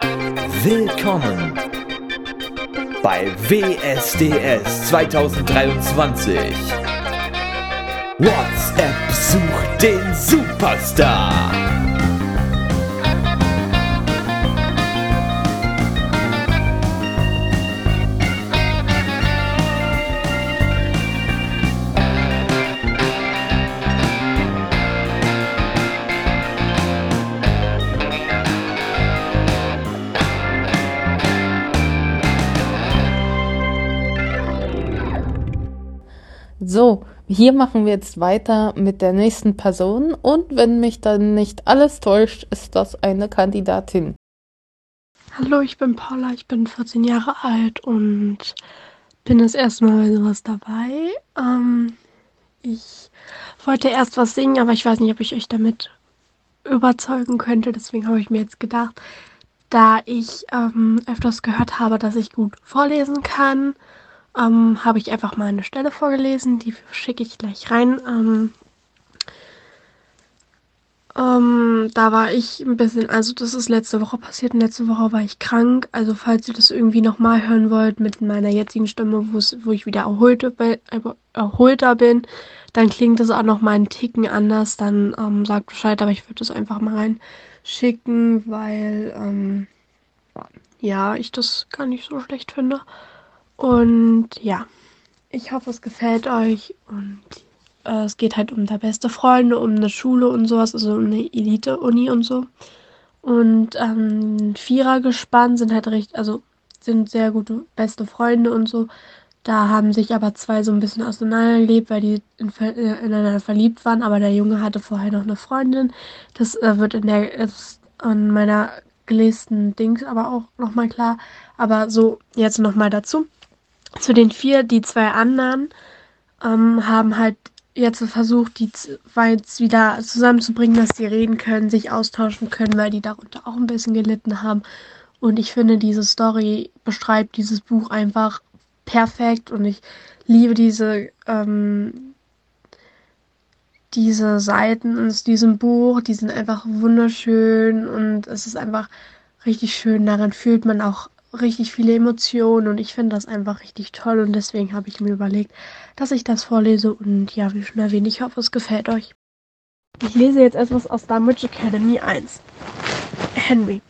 Willkommen bei WSDS 2023. WhatsApp sucht den Superstar. Hier machen wir jetzt weiter mit der nächsten Person und wenn mich dann nicht alles täuscht, ist das eine Kandidatin. Hallo, ich bin Paula, ich bin 14 Jahre alt und bin das erste Mal bei sowas dabei. Ähm, ich wollte erst was singen, aber ich weiß nicht, ob ich euch damit überzeugen könnte. Deswegen habe ich mir jetzt gedacht, da ich ähm, öfters gehört habe, dass ich gut vorlesen kann, ähm, habe ich einfach mal eine Stelle vorgelesen, die schicke ich gleich rein. Ähm, ähm, da war ich ein bisschen, also das ist letzte Woche passiert und letzte Woche war ich krank. Also falls ihr das irgendwie nochmal hören wollt mit meiner jetzigen Stimme, wo ich wieder erholter, erholter bin, dann klingt das auch nochmal einen Ticken anders. Dann ähm, sagt Bescheid, aber ich würde das einfach mal reinschicken, weil ähm, ja, ich das gar nicht so schlecht finde. Und ja, ich hoffe, es gefällt euch. Und äh, es geht halt um der beste Freunde, um eine Schule und sowas, also um eine Elite-Uni und so. Und ähm, Vierer gespannt sind halt recht, also sind sehr gute beste Freunde und so. Da haben sich aber zwei so ein bisschen auseinandergelebt, weil die in, äh, ineinander verliebt waren. Aber der Junge hatte vorher noch eine Freundin. Das äh, wird in der ist in meiner gelesenen Dings aber auch nochmal klar. Aber so jetzt nochmal dazu zu den vier, die zwei anderen ähm, haben halt jetzt versucht, die zwei wieder zusammenzubringen, dass sie reden können, sich austauschen können, weil die darunter auch ein bisschen gelitten haben. Und ich finde, diese Story beschreibt dieses Buch einfach perfekt und ich liebe diese, ähm, diese Seiten aus diesem Buch. Die sind einfach wunderschön und es ist einfach richtig schön. Darin fühlt man auch richtig viele Emotionen und ich finde das einfach richtig toll und deswegen habe ich mir überlegt, dass ich das vorlese und ja, wie schon erwähnt, ich hoffe, es gefällt euch. Ich lese jetzt etwas aus Dunwich Academy 1. Henry.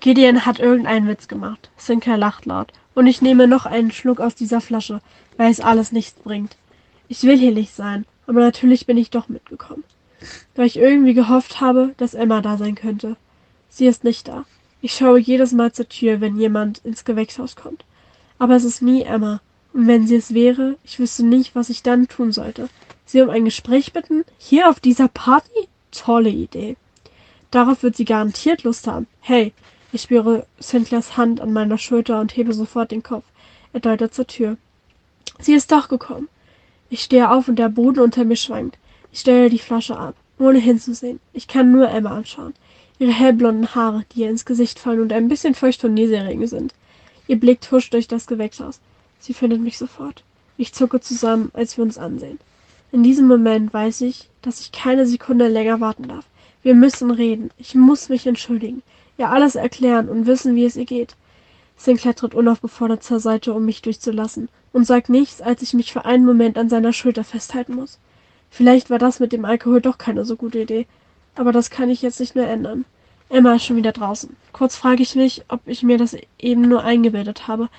Gideon hat irgendeinen Witz gemacht. Sinclair lacht laut. Und ich nehme noch einen Schluck aus dieser Flasche, weil es alles nichts bringt. Ich will hier nicht sein, aber natürlich bin ich doch mitgekommen. Weil ich irgendwie gehofft habe, dass Emma da sein könnte. Sie ist nicht da. Ich schaue jedes Mal zur Tür, wenn jemand ins Gewächshaus kommt. Aber es ist nie Emma. Und wenn sie es wäre, ich wüsste nicht, was ich dann tun sollte. Sie um ein Gespräch bitten? Hier auf dieser Party? Tolle Idee. Darauf wird sie garantiert Lust haben. Hey, ich spüre Sinclairs Hand an meiner Schulter und hebe sofort den Kopf. Er deutet zur Tür. Sie ist doch gekommen. Ich stehe auf und der Boden unter mir schwankt. Ich stelle die Flasche ab, ohne hinzusehen. Ich kann nur Emma anschauen ihre hellblonden Haare, die ihr ins Gesicht fallen und ein bisschen feucht und nieserig sind. Ihr Blick huscht durch das Gewächshaus. Sie findet mich sofort. Ich zucke zusammen, als wir uns ansehen. In diesem Moment weiß ich, dass ich keine Sekunde länger warten darf. Wir müssen reden. Ich muss mich entschuldigen, ihr alles erklären und wissen, wie es ihr geht. Sinclair tritt unaufgefordert zur Seite, um mich durchzulassen, und sagt nichts, als ich mich für einen Moment an seiner Schulter festhalten muss. Vielleicht war das mit dem Alkohol doch keine so gute Idee, aber das kann ich jetzt nicht mehr ändern. Emma ist schon wieder draußen. Kurz frage ich mich, ob ich mir das eben nur eingebildet habe.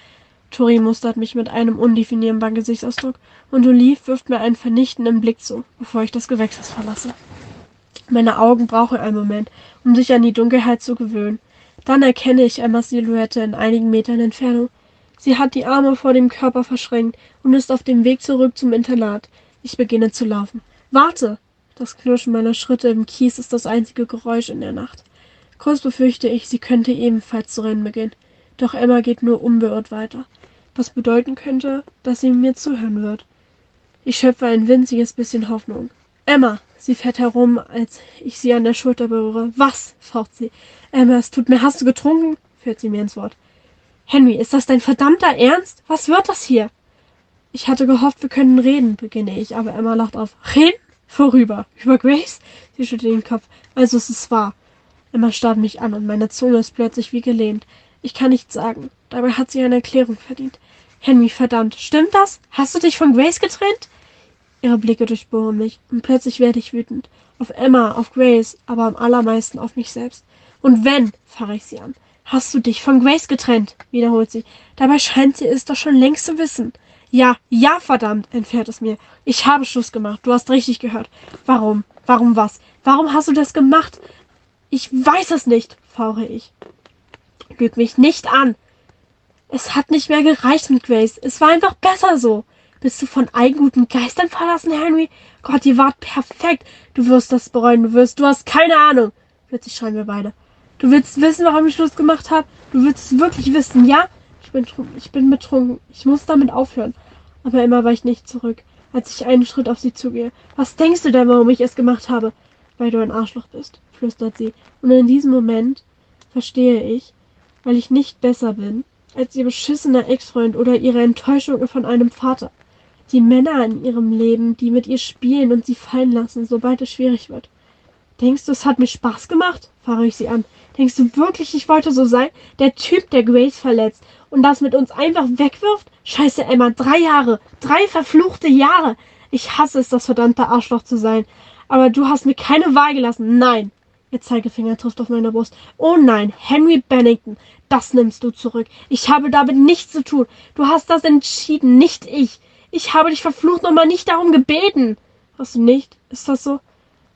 Tori mustert mich mit einem undefinierbaren Gesichtsausdruck und Olive wirft mir einen vernichtenden Blick zu, bevor ich das Gewächshaus verlasse. Meine Augen brauchen einen Moment, um sich an die Dunkelheit zu gewöhnen. Dann erkenne ich Emmas Silhouette in einigen Metern Entfernung. Sie hat die Arme vor dem Körper verschränkt und ist auf dem Weg zurück zum Internat. Ich beginne zu laufen. Warte! Das Knirschen meiner Schritte im Kies ist das einzige Geräusch in der Nacht. Kurz befürchte ich, sie könnte ebenfalls zu rennen beginnen. Doch Emma geht nur unbeirrt weiter, was bedeuten könnte, dass sie mir zuhören wird. Ich schöpfe ein winziges bisschen Hoffnung. Emma! Sie fährt herum, als ich sie an der Schulter berühre. Was? faucht sie. Emma, es tut mir. Hast du getrunken? fährt sie mir ins Wort. Henry, ist das dein verdammter Ernst? Was wird das hier? Ich hatte gehofft, wir könnten reden, beginne ich, aber Emma lacht auf. Reden? Vorüber. Über Grace? Sie schüttelt den Kopf. Also es ist wahr. Emma starrt mich an und meine Zunge ist plötzlich wie gelähmt. Ich kann nichts sagen. Dabei hat sie eine Erklärung verdient. Henry, verdammt, stimmt das? Hast du dich von Grace getrennt? Ihre Blicke durchbohren mich und plötzlich werde ich wütend. Auf Emma, auf Grace, aber am allermeisten auf mich selbst. Und wenn, fahre ich sie an. Hast du dich von Grace getrennt? wiederholt sie. Dabei scheint sie es doch schon längst zu wissen. Ja, ja, verdammt, entfährt es mir. Ich habe Schluss gemacht. Du hast richtig gehört. Warum? Warum was? Warum hast du das gemacht? Ich weiß es nicht, fauche ich. Lüg mich nicht an. Es hat nicht mehr gereicht mit Grace. Es war einfach besser so. Bist du von allen guten Geistern verlassen, Henry? Gott, ihr wart perfekt. Du wirst das bereuen. Du wirst, du hast keine Ahnung. Plötzlich schreien wir beide. Du willst wissen, warum ich Schluss gemacht habe? Du willst es wirklich wissen, ja? Ich bin, ich bin betrunken. Ich muss damit aufhören. Aber immer weicht nicht zurück, als ich einen Schritt auf sie zugehe. Was denkst du denn, warum ich es gemacht habe? Weil du ein Arschloch bist, flüstert sie. Und in diesem Moment verstehe ich, weil ich nicht besser bin als ihr beschissener Ex-Freund oder ihre Enttäuschung von einem Vater. Die Männer in ihrem Leben, die mit ihr spielen und sie fallen lassen, sobald es schwierig wird. Denkst du, es hat mir Spaß gemacht? fahre ich sie an. Denkst du wirklich, ich wollte so sein? Der Typ, der Grace verletzt und das mit uns einfach wegwirft? Scheiße, Emma, drei Jahre. Drei verfluchte Jahre. Ich hasse es, das verdammte Arschloch zu sein. Aber du hast mir keine Wahl gelassen. Nein. Ihr Zeigefinger trifft auf meine Brust. Oh nein, Henry Bennington, das nimmst du zurück. Ich habe damit nichts zu tun. Du hast das entschieden, nicht ich. Ich habe dich verflucht nochmal nicht darum gebeten. Hast du nicht? Ist das so?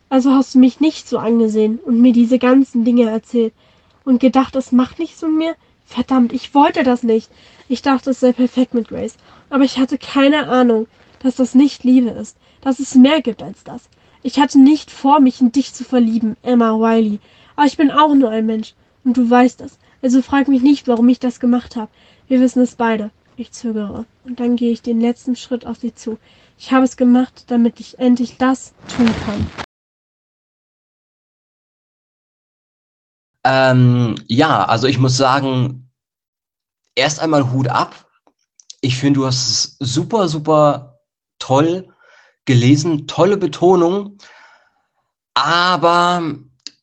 Also hast du mich nicht so angesehen und mir diese ganzen Dinge erzählt und gedacht, es macht nichts mit mir? Verdammt, ich wollte das nicht. Ich dachte, es sei perfekt mit Grace. Aber ich hatte keine Ahnung, dass das nicht Liebe ist, dass es mehr gibt als das. Ich hatte nicht vor, mich in dich zu verlieben, Emma Wiley. Aber ich bin auch nur ein Mensch. Und du weißt es. Also frag mich nicht, warum ich das gemacht habe. Wir wissen es beide. Ich zögere. Und dann gehe ich den letzten Schritt auf sie zu. Ich habe es gemacht, damit ich endlich das tun kann. Ähm, ja, also ich muss sagen, erst einmal Hut ab. Ich finde, du hast es super, super toll gelesen, tolle Betonung. Aber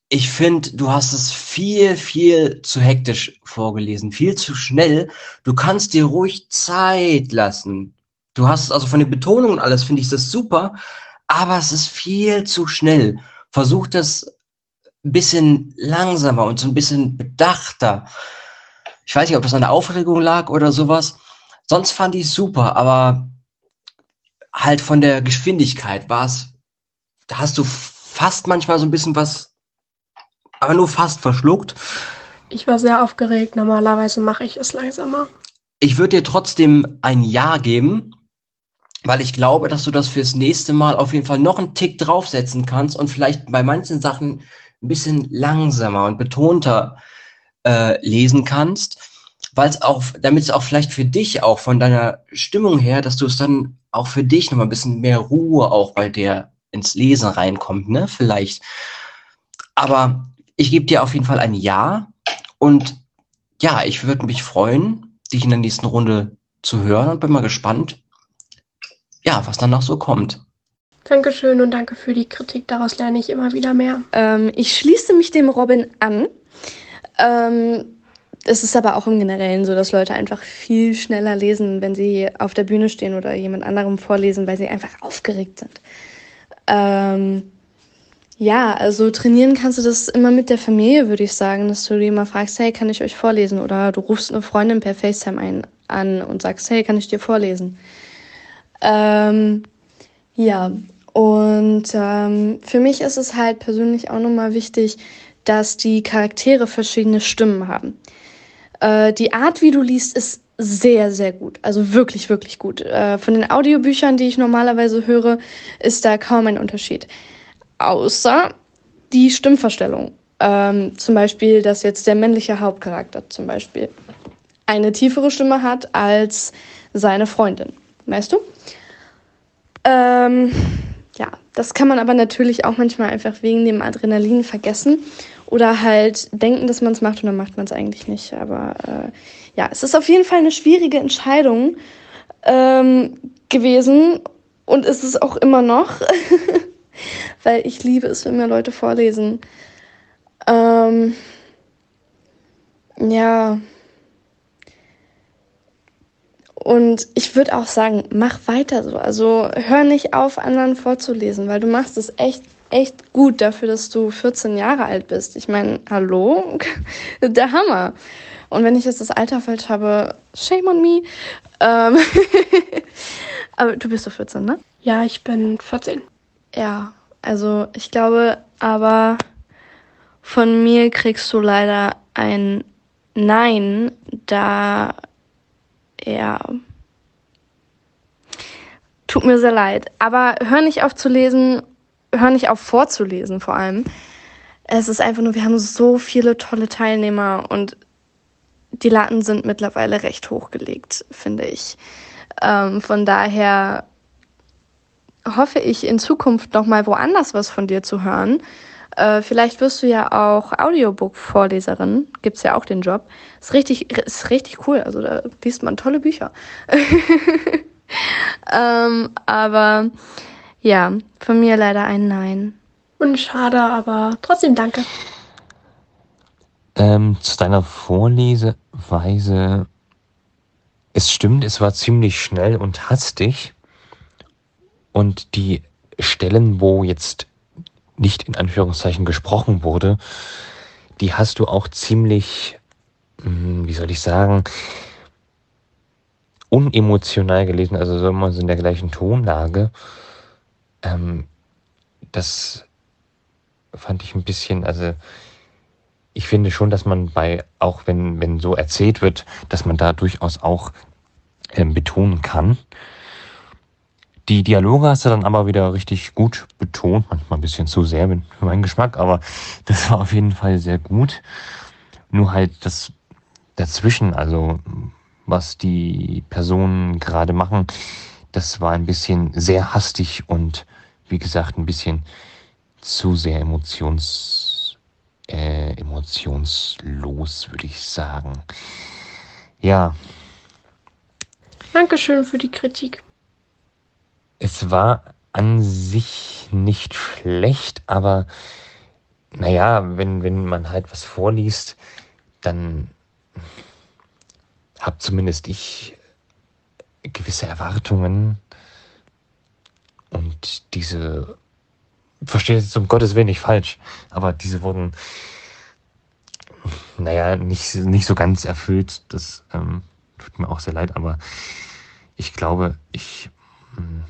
ich finde, du hast es viel, viel zu hektisch vorgelesen, viel zu schnell. Du kannst dir ruhig Zeit lassen. Du hast also von den Betonungen und alles, finde ich das super, aber es ist viel zu schnell. Versuch das ein bisschen langsamer und so ein bisschen bedachter. Ich weiß nicht, ob das an der Aufregung lag oder sowas. Sonst fand ich es super, aber halt von der Geschwindigkeit war es, da hast du fast manchmal so ein bisschen was, aber nur fast verschluckt. Ich war sehr aufgeregt. Normalerweise mache ich es langsamer. Ich würde dir trotzdem ein Ja geben, weil ich glaube, dass du das fürs nächste Mal auf jeden Fall noch einen Tick draufsetzen kannst und vielleicht bei manchen Sachen ein bisschen langsamer und betonter äh, lesen kannst, weil es auch, damit es auch vielleicht für dich auch von deiner Stimmung her, dass du es dann auch für dich noch mal ein bisschen mehr Ruhe auch bei der ins Lesen reinkommt, ne? Vielleicht. Aber ich gebe dir auf jeden Fall ein Ja und ja, ich würde mich freuen, dich in der nächsten Runde zu hören und bin mal gespannt, ja, was dann noch so kommt. Dankeschön und danke für die Kritik. Daraus lerne ich immer wieder mehr. Ähm, ich schließe mich dem Robin an. Ähm, es ist aber auch im Generellen so, dass Leute einfach viel schneller lesen, wenn sie auf der Bühne stehen oder jemand anderem vorlesen, weil sie einfach aufgeregt sind. Ähm, ja, also trainieren kannst du das immer mit der Familie, würde ich sagen, dass du dir mal fragst, hey, kann ich euch vorlesen? Oder du rufst eine Freundin per FaceTime ein, an und sagst, hey, kann ich dir vorlesen? Ähm, ja, und ähm, für mich ist es halt persönlich auch nochmal wichtig, dass die Charaktere verschiedene Stimmen haben. Äh, die Art, wie du liest, ist sehr, sehr gut. Also wirklich, wirklich gut. Äh, von den Audiobüchern, die ich normalerweise höre, ist da kaum ein Unterschied. Außer die Stimmverstellung. Ähm, zum Beispiel, dass jetzt der männliche Hauptcharakter zum Beispiel eine tiefere Stimme hat als seine Freundin. Weißt du? Ähm, ja, das kann man aber natürlich auch manchmal einfach wegen dem Adrenalin vergessen oder halt denken, dass man es macht und dann macht man es eigentlich nicht. Aber äh, ja, es ist auf jeden Fall eine schwierige Entscheidung ähm, gewesen und ist es auch immer noch, weil ich liebe es, wenn mir Leute vorlesen. Ähm, ja. Und ich würde auch sagen, mach weiter so. Also hör nicht auf, anderen vorzulesen, weil du machst es echt, echt gut dafür, dass du 14 Jahre alt bist. Ich meine, hallo? Der Hammer. Und wenn ich jetzt das Alter falsch habe, shame on me. Ähm aber du bist doch 14, ne? Ja, ich bin 14. Ja, also ich glaube, aber von mir kriegst du leider ein Nein, da ja. Tut mir sehr leid. Aber hör nicht auf zu lesen, hör nicht auf vorzulesen vor allem. Es ist einfach nur, wir haben so viele tolle Teilnehmer und die Latten sind mittlerweile recht hochgelegt, finde ich. Ähm, von daher hoffe ich in Zukunft noch mal woanders was von dir zu hören. Äh, vielleicht wirst du ja auch Audiobook-Vorleserin. Gibt es ja auch den Job. Ist richtig, ist richtig cool. Also da liest man tolle Bücher. ähm, aber ja, von mir leider ein Nein. Und schade, aber trotzdem danke. Ähm, zu deiner Vorleseweise. Es stimmt, es war ziemlich schnell und hastig. Und die Stellen, wo jetzt nicht in Anführungszeichen gesprochen wurde, die hast du auch ziemlich, hm, wie soll ich sagen, unemotional gelesen, also so immer so in der gleichen Tonlage. Ähm, das fand ich ein bisschen, also ich finde schon, dass man bei, auch wenn, wenn so erzählt wird, dass man da durchaus auch ähm, betonen kann. Die Dialoge hast du dann aber wieder richtig gut betont, manchmal ein bisschen zu sehr für meinen Geschmack, aber das war auf jeden Fall sehr gut. Nur halt das dazwischen, also was die Personen gerade machen, das war ein bisschen sehr hastig und wie gesagt ein bisschen zu sehr emotions, äh, emotionslos, würde ich sagen. Ja. Dankeschön für die Kritik. Es war an sich nicht schlecht, aber naja, wenn, wenn man halt was vorliest, dann habe zumindest ich gewisse Erwartungen und diese, verstehe es um Gottes Willen nicht falsch, aber diese wurden, naja, nicht, nicht so ganz erfüllt. Das ähm, tut mir auch sehr leid, aber ich glaube, ich, hm,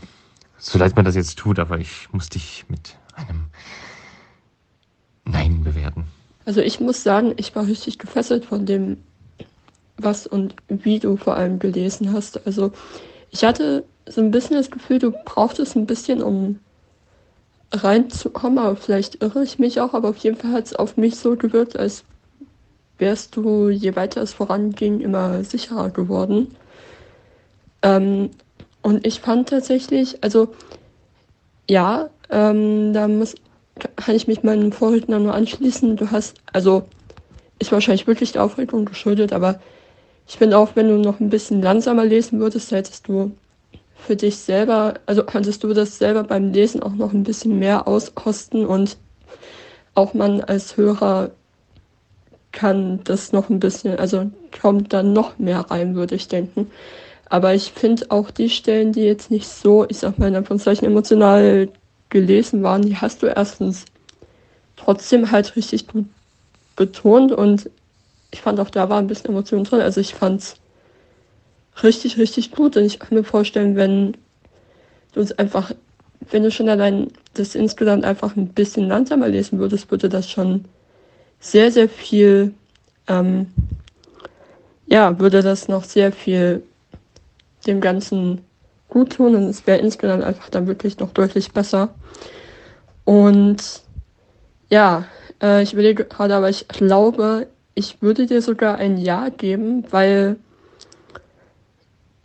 so leid mir das jetzt tut, aber ich muss dich mit einem Nein bewerten. Also ich muss sagen, ich war richtig gefesselt von dem, was und wie du vor allem gelesen hast. Also ich hatte so ein bisschen das Gefühl, du brauchtest ein bisschen, um reinzukommen, aber vielleicht irre ich mich auch, aber auf jeden Fall hat es auf mich so gewirkt, als wärst du, je weiter es voranging, immer sicherer geworden. Ähm, und ich fand tatsächlich, also ja, ähm, da muss, kann ich mich meinen Vorredner nur anschließen. Du hast, also ist wahrscheinlich wirklich der Aufregung geschuldet, aber ich finde auch, wenn du noch ein bisschen langsamer lesen würdest, hättest du für dich selber, also könntest du das selber beim Lesen auch noch ein bisschen mehr auskosten und auch man als Hörer kann das noch ein bisschen, also kommt dann noch mehr rein, würde ich denken. Aber ich finde auch die Stellen, die jetzt nicht so, ich sag mal in Anführungszeichen, emotional gelesen waren, die hast du erstens trotzdem halt richtig gut betont und ich fand auch da war ein bisschen Emotion drin. Also ich fand's richtig, richtig gut. Und ich kann mir vorstellen, wenn du es einfach, wenn du schon allein das insgesamt einfach ein bisschen langsamer lesen würdest, würde das schon sehr, sehr viel, ähm, ja, würde das noch sehr viel dem Ganzen gut tun und es wäre insgesamt einfach dann wirklich noch deutlich besser. Und ja, äh, ich überlege gerade, aber ich glaube, ich würde dir sogar ein Ja geben, weil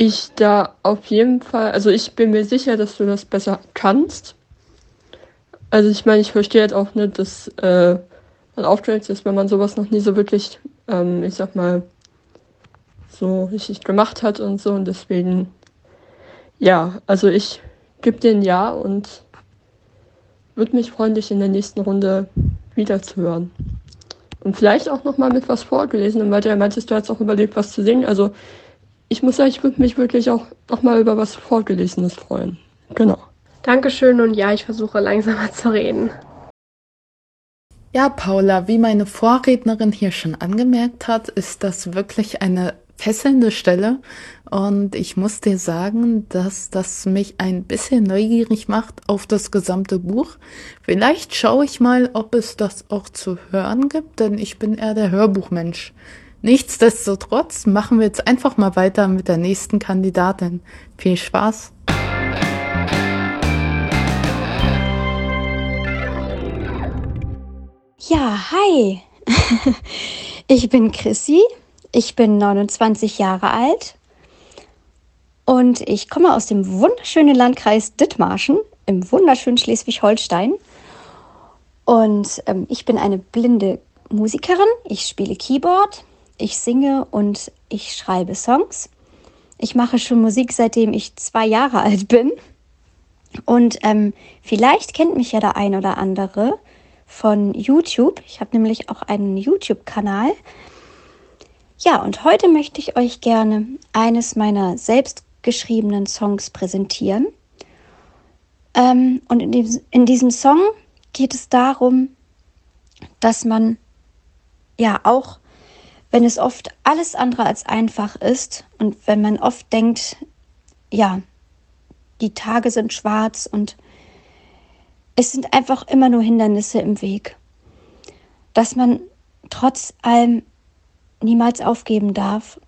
ich da auf jeden Fall, also ich bin mir sicher, dass du das besser kannst. Also ich meine, ich verstehe halt auch nicht, dass äh, man aufgeregt ist, wenn man sowas noch nie so wirklich, ähm, ich sag mal, so richtig gemacht hat und so. Und deswegen, ja, also ich gebe dir ein Ja und würde mich freuen, dich in der nächsten Runde wiederzuhören. Und vielleicht auch nochmal mit was vorgelesen, weil du ja meintest, du hast auch überlegt, was zu singen. Also ich muss sagen, ich würde mich wirklich auch nochmal über was Vorgelesenes freuen. Genau. Dankeschön und ja, ich versuche langsamer zu reden. Ja, Paula, wie meine Vorrednerin hier schon angemerkt hat, ist das wirklich eine fesselnde Stelle. Und ich muss dir sagen, dass das mich ein bisschen neugierig macht auf das gesamte Buch. Vielleicht schaue ich mal, ob es das auch zu hören gibt, denn ich bin eher der Hörbuchmensch. Nichtsdestotrotz machen wir jetzt einfach mal weiter mit der nächsten Kandidatin. Viel Spaß! Ja, hi. Ich bin Chrissy. Ich bin 29 Jahre alt und ich komme aus dem wunderschönen Landkreis Dithmarschen im wunderschönen Schleswig-Holstein. Und ähm, ich bin eine blinde Musikerin. Ich spiele Keyboard, ich singe und ich schreibe Songs. Ich mache schon Musik, seitdem ich zwei Jahre alt bin. Und ähm, vielleicht kennt mich ja der ein oder andere von YouTube. Ich habe nämlich auch einen YouTube-Kanal. Ja, und heute möchte ich euch gerne eines meiner selbstgeschriebenen Songs präsentieren. Ähm, und in, dem, in diesem Song geht es darum, dass man ja auch, wenn es oft alles andere als einfach ist und wenn man oft denkt, ja, die Tage sind schwarz und es sind einfach immer nur Hindernisse im Weg. Dass man trotz allem niemals aufgeben darf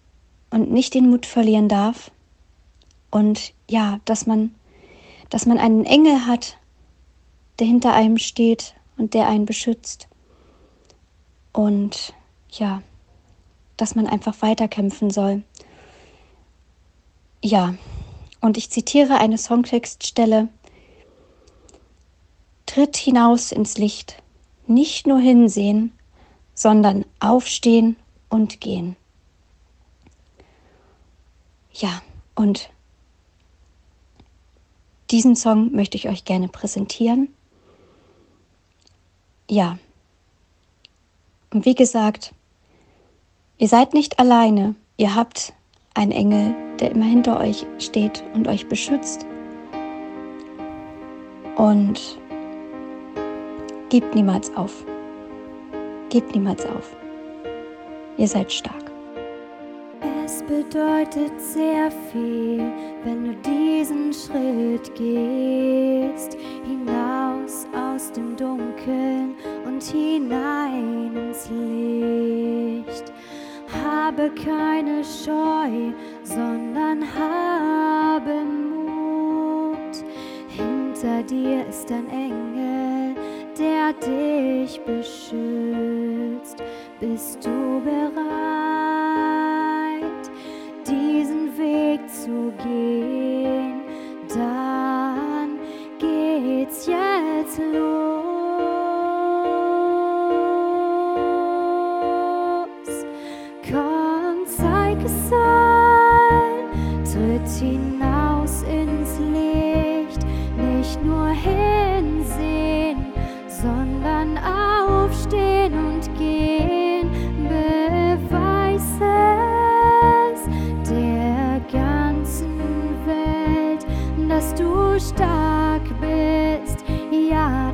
und nicht den Mut verlieren darf. Und ja, dass man, dass man einen Engel hat, der hinter einem steht und der einen beschützt. Und ja, dass man einfach weiterkämpfen soll. Ja, und ich zitiere eine Songtextstelle, Tritt hinaus ins Licht, nicht nur hinsehen, sondern aufstehen und gehen. Ja, und diesen Song möchte ich euch gerne präsentieren. Ja. Und wie gesagt, ihr seid nicht alleine. Ihr habt einen Engel, der immer hinter euch steht und euch beschützt. Und Gebt niemals auf. Gebt niemals auf. Ihr seid stark. Es bedeutet sehr viel, wenn du diesen Schritt gehst, hinaus aus dem Dunkeln und hinein ins Licht. Habe keine Scheu, sondern habe Mut. Hinter dir ist ein Engel der dich beschützt. Bist du bereit, diesen Weg zu gehen?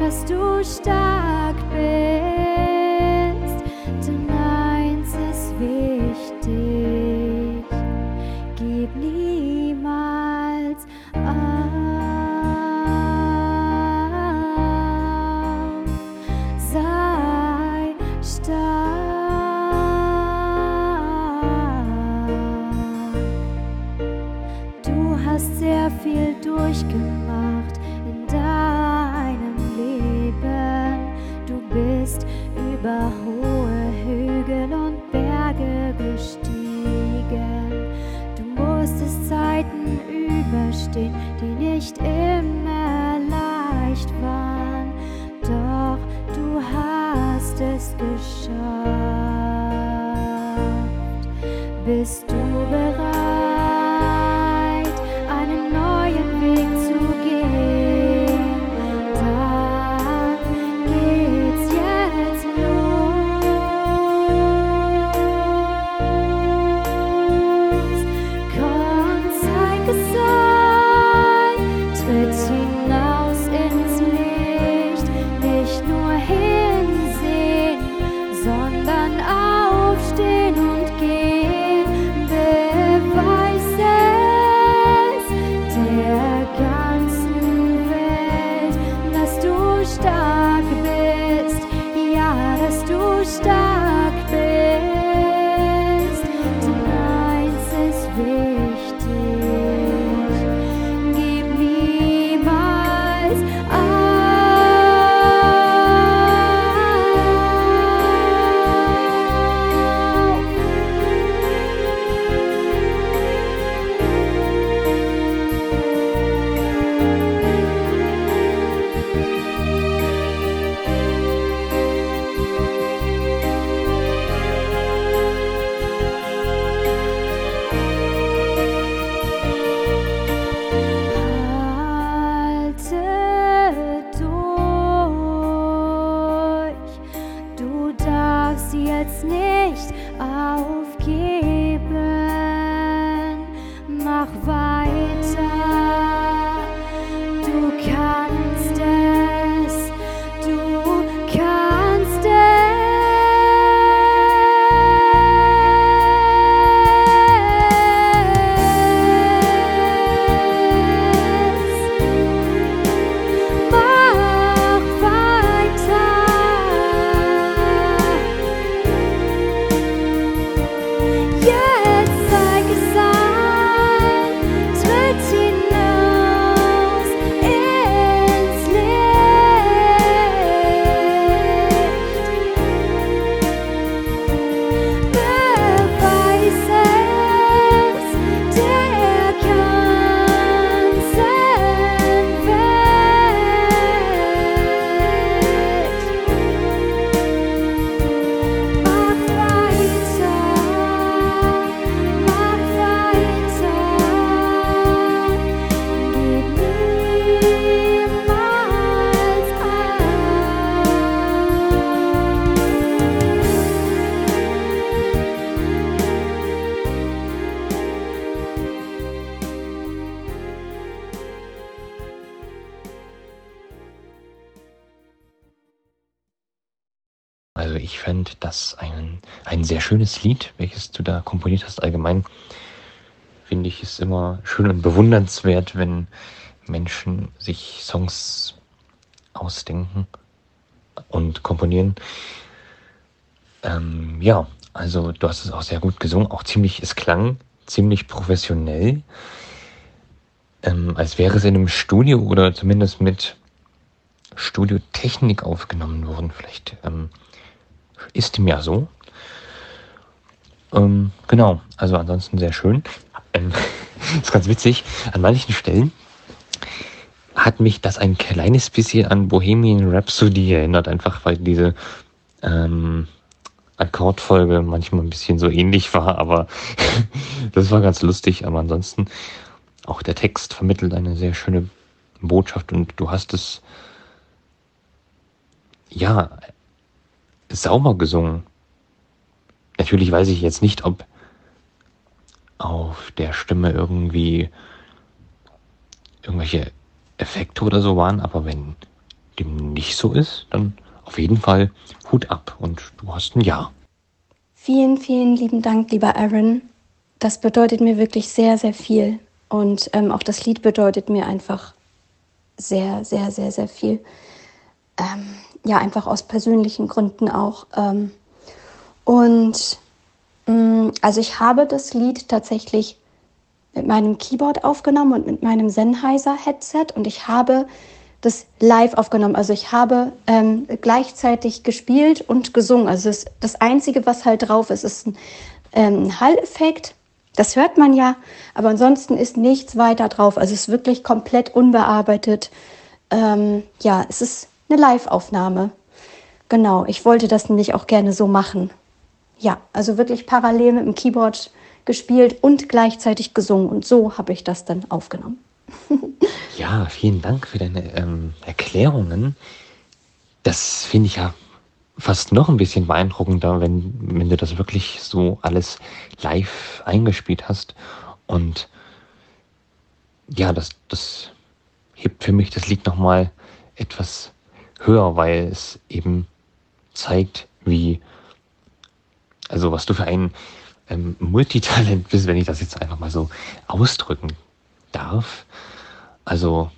Dass du stark Bist du bereit, immer schön und bewundernswert, wenn Menschen sich Songs ausdenken und komponieren. Ähm, ja, also du hast es auch sehr gut gesungen, auch ziemlich, es klang ziemlich professionell, ähm, als wäre es in einem Studio oder zumindest mit Studiotechnik aufgenommen worden. Vielleicht ähm, ist dem ja so. Ähm, genau, also ansonsten sehr schön. Ähm, ist ganz witzig. An manchen Stellen hat mich das ein kleines bisschen an Bohemian Rhapsody erinnert, einfach weil diese ähm, Akkordfolge manchmal ein bisschen so ähnlich war, aber das war ganz lustig. Aber ansonsten auch der Text vermittelt eine sehr schöne Botschaft und du hast es ja sauber gesungen. Natürlich weiß ich jetzt nicht, ob auf der Stimme irgendwie irgendwelche Effekte oder so waren, aber wenn dem nicht so ist, dann auf jeden Fall Hut ab und du hast ein Ja. Vielen, vielen lieben Dank, lieber Aaron. Das bedeutet mir wirklich sehr, sehr viel. Und ähm, auch das Lied bedeutet mir einfach sehr, sehr, sehr, sehr viel. Ähm, ja, einfach aus persönlichen Gründen auch. Ähm, und also ich habe das Lied tatsächlich mit meinem Keyboard aufgenommen und mit meinem Sennheiser-Headset und ich habe das live aufgenommen. Also ich habe ähm, gleichzeitig gespielt und gesungen. Also das, das Einzige, was halt drauf ist, ist ein ähm, Halleffekt. Das hört man ja, aber ansonsten ist nichts weiter drauf. Also es ist wirklich komplett unbearbeitet. Ähm, ja, es ist eine Live-Aufnahme. Genau, ich wollte das nämlich auch gerne so machen. Ja, also wirklich parallel mit dem Keyboard gespielt und gleichzeitig gesungen. Und so habe ich das dann aufgenommen. ja, vielen Dank für deine ähm, Erklärungen. Das finde ich ja fast noch ein bisschen beeindruckender, wenn, wenn du das wirklich so alles live eingespielt hast. Und ja, das, das hebt für mich das Lied nochmal etwas höher, weil es eben zeigt, wie, also was du für ein ähm, Multitalent bist, wenn ich das jetzt einfach mal so ausdrücken darf. Also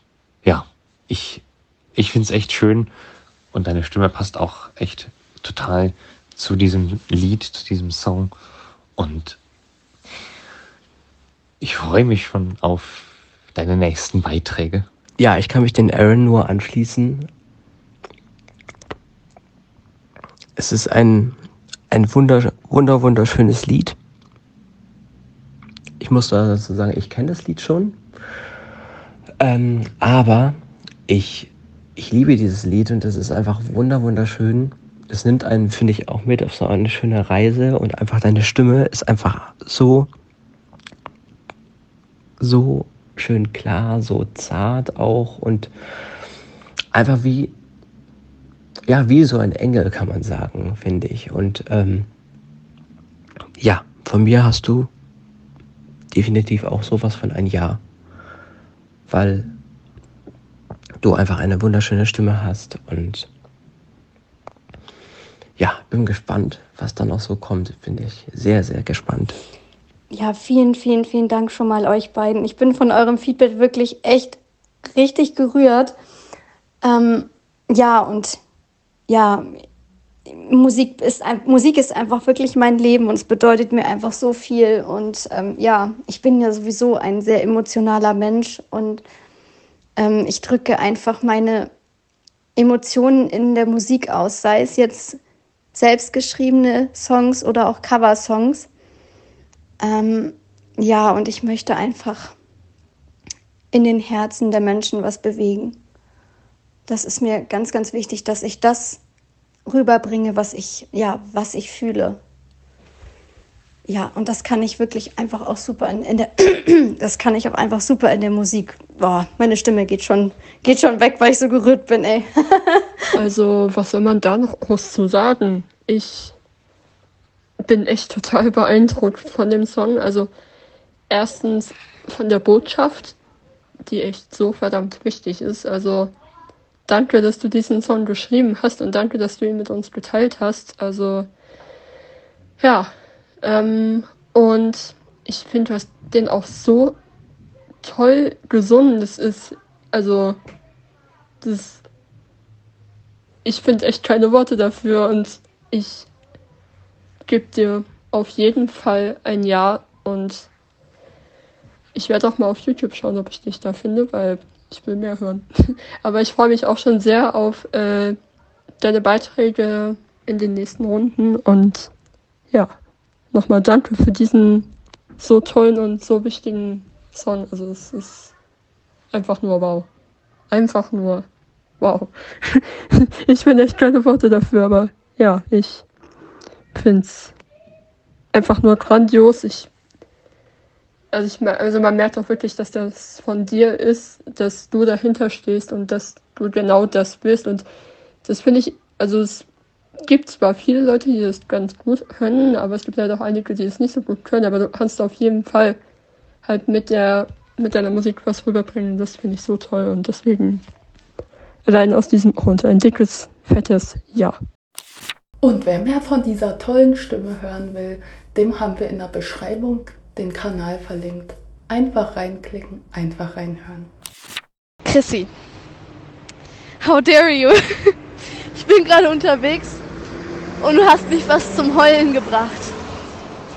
ja, ich, ich finde es echt schön und deine Stimme passt auch echt total zu diesem Lied, zu diesem Song. Und ich freue mich schon auf deine nächsten Beiträge. Ja, ich kann mich den Aaron nur anschließen. Es ist ein, ein wunder, wunder, wunderschönes Lied. Ich muss dazu sagen, ich kenne das Lied schon. Ähm, aber ich, ich liebe dieses Lied und es ist einfach wunder, wunderschön. Es nimmt einen, finde ich, auch mit auf so eine schöne Reise und einfach deine Stimme ist einfach so, so schön klar, so zart auch und einfach wie, ja, wie so ein Engel, kann man sagen, finde ich. Und ähm, ja, von mir hast du definitiv auch sowas von ein Ja, weil du einfach eine wunderschöne Stimme hast und ja, bin gespannt, was dann noch so kommt, finde ich sehr, sehr gespannt. Ja, vielen, vielen, vielen Dank schon mal euch beiden. Ich bin von eurem Feedback wirklich echt richtig gerührt. Ähm, ja, und ja, Musik ist, Musik ist einfach wirklich mein Leben und es bedeutet mir einfach so viel. Und ähm, ja, ich bin ja sowieso ein sehr emotionaler Mensch und ähm, ich drücke einfach meine Emotionen in der Musik aus, sei es jetzt selbstgeschriebene Songs oder auch Coversongs. Ähm, ja, und ich möchte einfach in den Herzen der Menschen was bewegen. Das ist mir ganz, ganz wichtig, dass ich das rüberbringe, was ich, ja, was ich fühle. Ja, und das kann ich wirklich einfach auch super in, in der, das kann ich auch einfach super in der Musik. Boah, meine Stimme geht schon, geht schon weg, weil ich so gerührt bin, ey. also, was soll man da noch groß zu sagen? Ich bin echt total beeindruckt von dem Song. Also, erstens von der Botschaft, die echt so verdammt wichtig ist. Also, danke, dass du diesen Song geschrieben hast und danke, dass du ihn mit uns geteilt hast. Also, ja, ähm, und ich finde, du hast den auch so toll gesungen. Das ist, also, das, ich finde echt keine Worte dafür und ich gebe dir auf jeden Fall ein Ja und ich werde auch mal auf YouTube schauen, ob ich dich da finde, weil ich will mehr hören. Aber ich freue mich auch schon sehr auf äh, deine Beiträge in den nächsten Runden und ja, nochmal danke für diesen so tollen und so wichtigen Song. Also es ist einfach nur wow. Einfach nur wow. ich finde echt keine Worte dafür, aber ja, ich finde es einfach nur grandios. Ich also, ich, also man merkt auch wirklich, dass das von dir ist, dass du dahinter stehst und dass du genau das bist. Und das finde ich, also es gibt zwar viele Leute, die das ganz gut können, aber es gibt halt auch einige, die das nicht so gut können. Aber du kannst auf jeden Fall halt mit der mit deiner Musik was rüberbringen. Das finde ich so toll und deswegen allein aus diesem Grund ein dickes, fettes Ja. Und wer mehr von dieser tollen Stimme hören will, dem haben wir in der Beschreibung den Kanal verlinkt. Einfach reinklicken, einfach reinhören. Chrissy, how dare you? Ich bin gerade unterwegs und du hast mich was zum Heulen gebracht.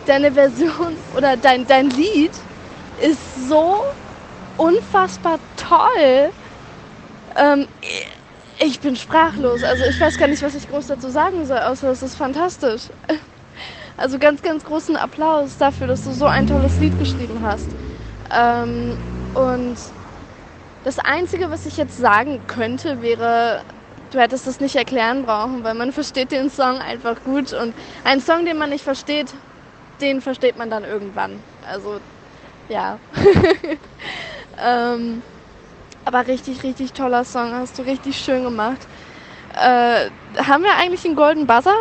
Deine Version oder dein, dein Lied ist so unfassbar toll. Ähm, ich bin sprachlos. Also ich weiß gar nicht, was ich groß dazu sagen soll, außer es ist fantastisch. Also ganz, ganz großen Applaus dafür, dass du so ein tolles Lied geschrieben hast. Ähm, und das Einzige, was ich jetzt sagen könnte, wäre, du hättest das nicht erklären brauchen, weil man versteht den Song einfach gut. Und einen Song, den man nicht versteht, den versteht man dann irgendwann. Also, ja. ähm, aber richtig, richtig toller Song, hast du richtig schön gemacht. Äh, haben wir eigentlich einen Golden Buzzer?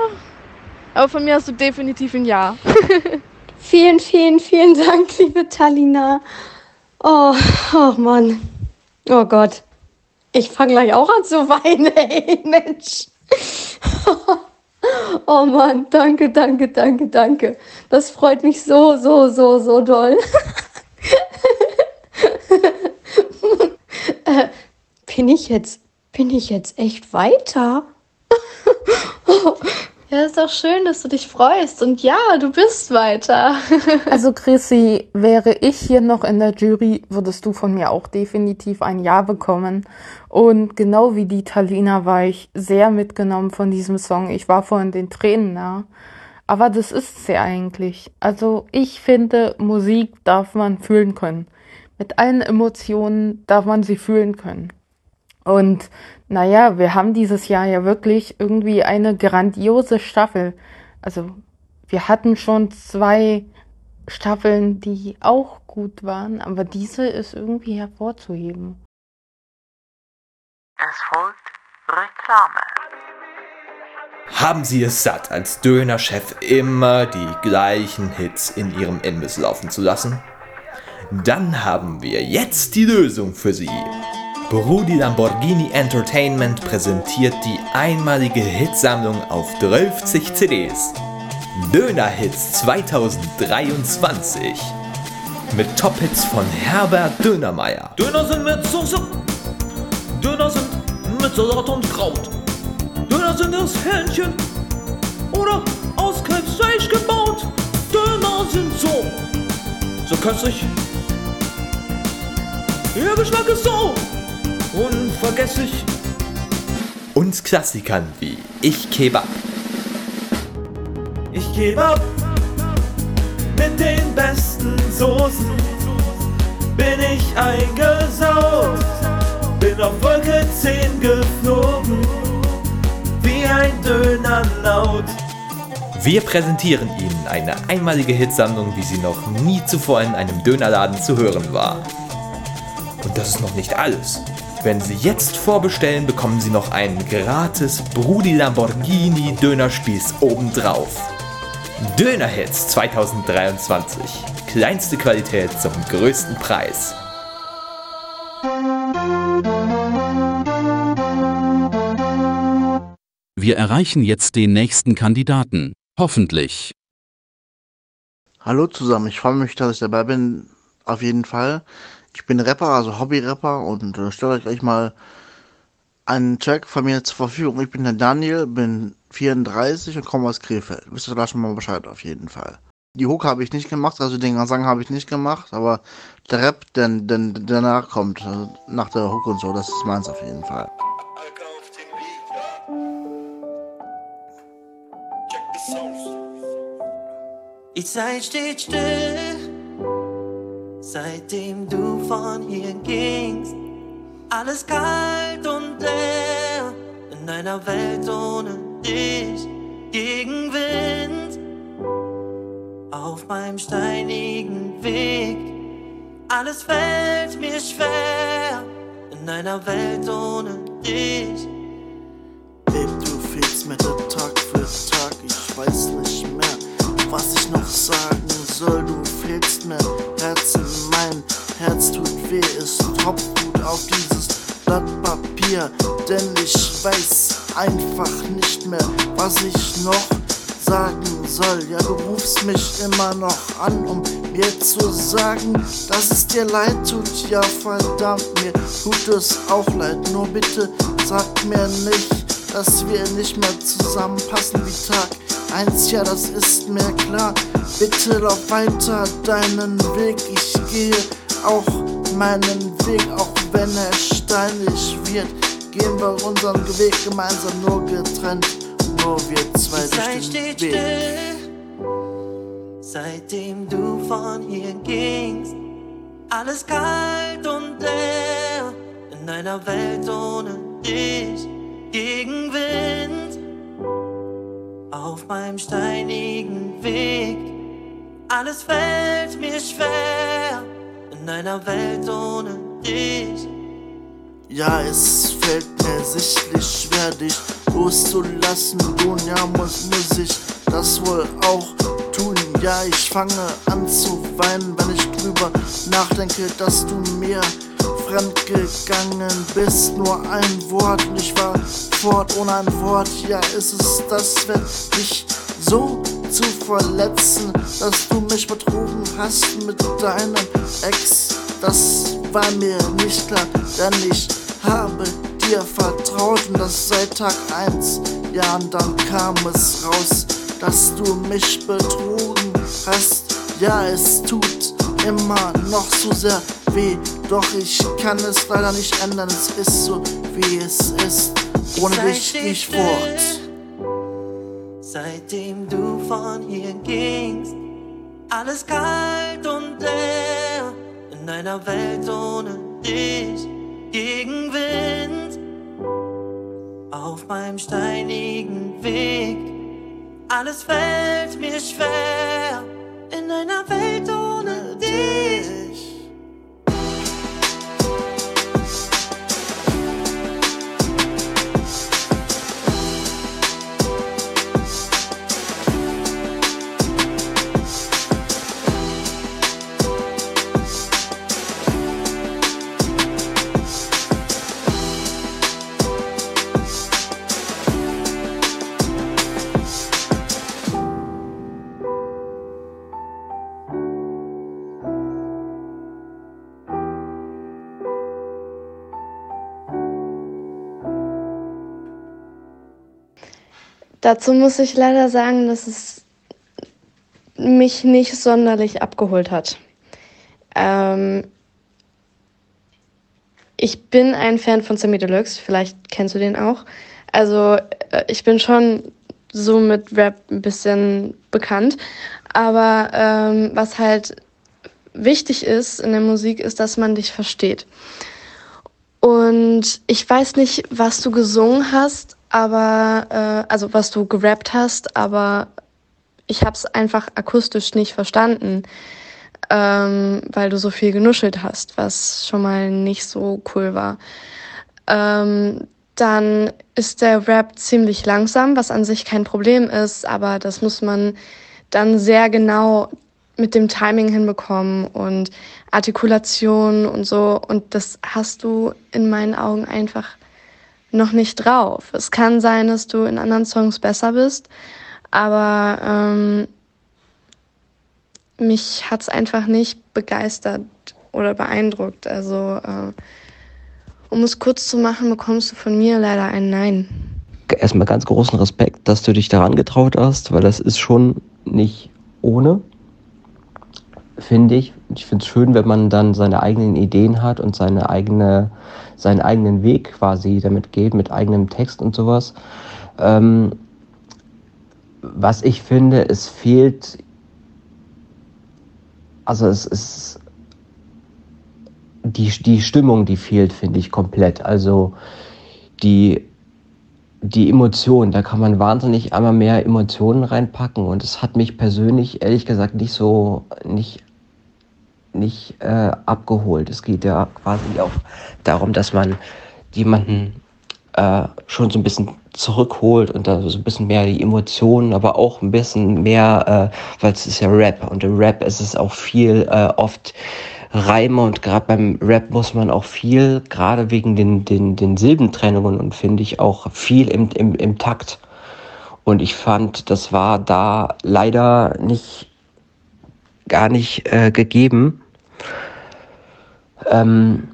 Aber von mir hast du definitiv ein Ja. vielen, vielen, vielen Dank, liebe Talina. Oh, oh Mann. Oh Gott. Ich fange gleich auch an zu weinen, ey, Mensch. Oh Mann, danke, danke, danke, danke. Das freut mich so, so, so, so doll. äh, bin ich jetzt, bin ich jetzt echt weiter? Ja, ist doch schön, dass du dich freust. Und ja, du bist weiter. Also Chrissy, wäre ich hier noch in der Jury, würdest du von mir auch definitiv ein Ja bekommen. Und genau wie die Talina war ich sehr mitgenommen von diesem Song. Ich war vorhin den Tränen nah. Aber das ist sie eigentlich. Also ich finde, Musik darf man fühlen können. Mit allen Emotionen darf man sie fühlen können. Und naja, wir haben dieses Jahr ja wirklich irgendwie eine grandiose Staffel. Also wir hatten schon zwei Staffeln, die auch gut waren, aber diese ist irgendwie hervorzuheben. Es folgt Reklame. Haben Sie es satt, als Dönerchef immer die gleichen Hits in Ihrem Imbiss laufen zu lassen? Dann haben wir jetzt die Lösung für Sie. Brudi Lamborghini Entertainment präsentiert die einmalige Hitsammlung auf 30 CDs. Dönerhits 2023. Mit Top-Hits von Herbert Dönermeier. Döner sind mit Soße, Döner sind mit Salat und Kraut. Döner sind aus Hähnchen oder aus Kalbsfleisch gebaut. Döner sind so, so köstlich. Ihr Geschmack ist so unvergesslich. Und Klassikern wie Ich Kebab. Ich gebe ab mit den besten Soßen. Bin ich eingesaut, bin auf Wolke 10 geflogen, wie ein Dönerlaut. Wir präsentieren Ihnen eine einmalige Hitsammlung, wie sie noch nie zuvor in einem Dönerladen zu hören war. Und das ist noch nicht alles. Wenn Sie jetzt vorbestellen, bekommen Sie noch einen gratis Brudi Lamborghini Dönerspieß obendrauf. Dönerhits 2023. Kleinste Qualität zum größten Preis. Wir erreichen jetzt den nächsten Kandidaten. Hoffentlich. Hallo zusammen, ich freue mich, dass ich dabei bin. Auf jeden Fall. Ich bin Rapper, also Hobby-Rapper und äh, stelle euch gleich mal einen Track von mir zur Verfügung. Ich bin der Daniel, bin 34 und komme aus Krefeld. Wisst ihr da schon mal Bescheid auf jeden Fall. Die Hook habe ich nicht gemacht, also den Gesang habe ich nicht gemacht, aber der Rap, der, der, der danach kommt, also nach der Hook und so, das ist meins auf jeden Fall. Die Zeit steht still, seitdem du von hier gingst. Alles kalt und leer in einer Welt ohne dich. Gegenwind auf meinem steinigen Weg. Alles fällt mir schwer in einer Welt ohne dich. Babe, du fehlst mir Tag für Tag, ich weiß nicht mehr, was ich noch sagen soll. Du fehlst mir, Herzen, mein Herz tut weh, es tropft auf dieses Blatt Papier, denn ich weiß einfach nicht mehr, was ich noch sagen soll. Ja, du rufst mich immer noch an, um mir zu sagen, dass es dir leid tut. Ja, verdammt, mir tut es auch leid. Nur bitte sag mir nicht, dass wir nicht mehr zusammenpassen wie Tag eins. Ja, das ist mir klar. Bitte lauf weiter deinen Weg. Ich gehe auch meinen Weg, auch wenn er steinig wird. Gehen wir unseren Weg gemeinsam nur getrennt nur wir zwei durch den Weg. Still, seitdem du von hier gingst, alles kalt und leer in einer Welt ohne dich. Gegenwind auf meinem steinigen Weg, alles fällt mir schwer in einer Welt ohne dich. Ja, es fällt mir sichtlich schwer, dich loszulassen. Nun ja, muss, muss ich das wohl auch tun. Ja, ich fange an zu weinen, wenn ich drüber nachdenke, dass du mir fremdgegangen bist. Nur ein Wort und ich war fort ohne ein Wort. Ja, ist es das wert, dich so zu verletzen, dass du mich betrogen hast mit deinem Ex. Das war mir nicht klar, denn ich habe dir vertraut und das seit Tag 1. Ja, und dann kam es raus, dass du mich betrogen hast. Ja, es tut immer noch so sehr weh, doch ich kann es leider nicht ändern. Es ist so, wie es ist. Ohne dich gehe ich fort. Seitdem du von hier gingst, alles kalt und leer in einer Welt ohne dich. Gegenwind auf meinem steinigen Weg. Alles fällt mir schwer in einer Welt Dazu muss ich leider sagen, dass es mich nicht sonderlich abgeholt hat. Ähm, ich bin ein Fan von Sammy Deluxe, vielleicht kennst du den auch. Also äh, ich bin schon so mit Rap ein bisschen bekannt, aber ähm, was halt wichtig ist in der Musik, ist, dass man dich versteht. Und ich weiß nicht, was du gesungen hast, aber äh, also was du gerappt hast, aber ich habe es einfach akustisch nicht verstanden, ähm, weil du so viel genuschelt hast, was schon mal nicht so cool war. Ähm, dann ist der Rap ziemlich langsam, was an sich kein Problem ist, aber das muss man dann sehr genau mit dem Timing hinbekommen und Artikulation und so. Und das hast du in meinen Augen einfach noch nicht drauf. Es kann sein, dass du in anderen Songs besser bist, aber ähm, mich hat's einfach nicht begeistert oder beeindruckt. Also, äh, um es kurz zu machen, bekommst du von mir leider ein Nein. Erstmal ganz großen Respekt, dass du dich daran getraut hast, weil das ist schon nicht ohne, finde ich. Ich finde es schön, wenn man dann seine eigenen Ideen hat und seine eigene, seinen eigenen Weg quasi damit geht, mit eigenem Text und sowas. Ähm, was ich finde, es fehlt, also es ist die, die Stimmung, die fehlt, finde ich komplett. Also die, die Emotionen, da kann man wahnsinnig einmal mehr Emotionen reinpacken und es hat mich persönlich ehrlich gesagt nicht so, nicht, nicht äh, abgeholt. Es geht ja quasi auch darum, dass man jemanden äh, schon so ein bisschen zurückholt und da so ein bisschen mehr die Emotionen, aber auch ein bisschen mehr, äh, weil es ist ja Rap und im Rap ist es auch viel äh, oft Reime und gerade beim Rap muss man auch viel, gerade wegen den, den, den Silbentrennungen und finde ich auch viel im, im, im Takt. Und ich fand, das war da leider nicht, gar nicht äh, gegeben. Ähm,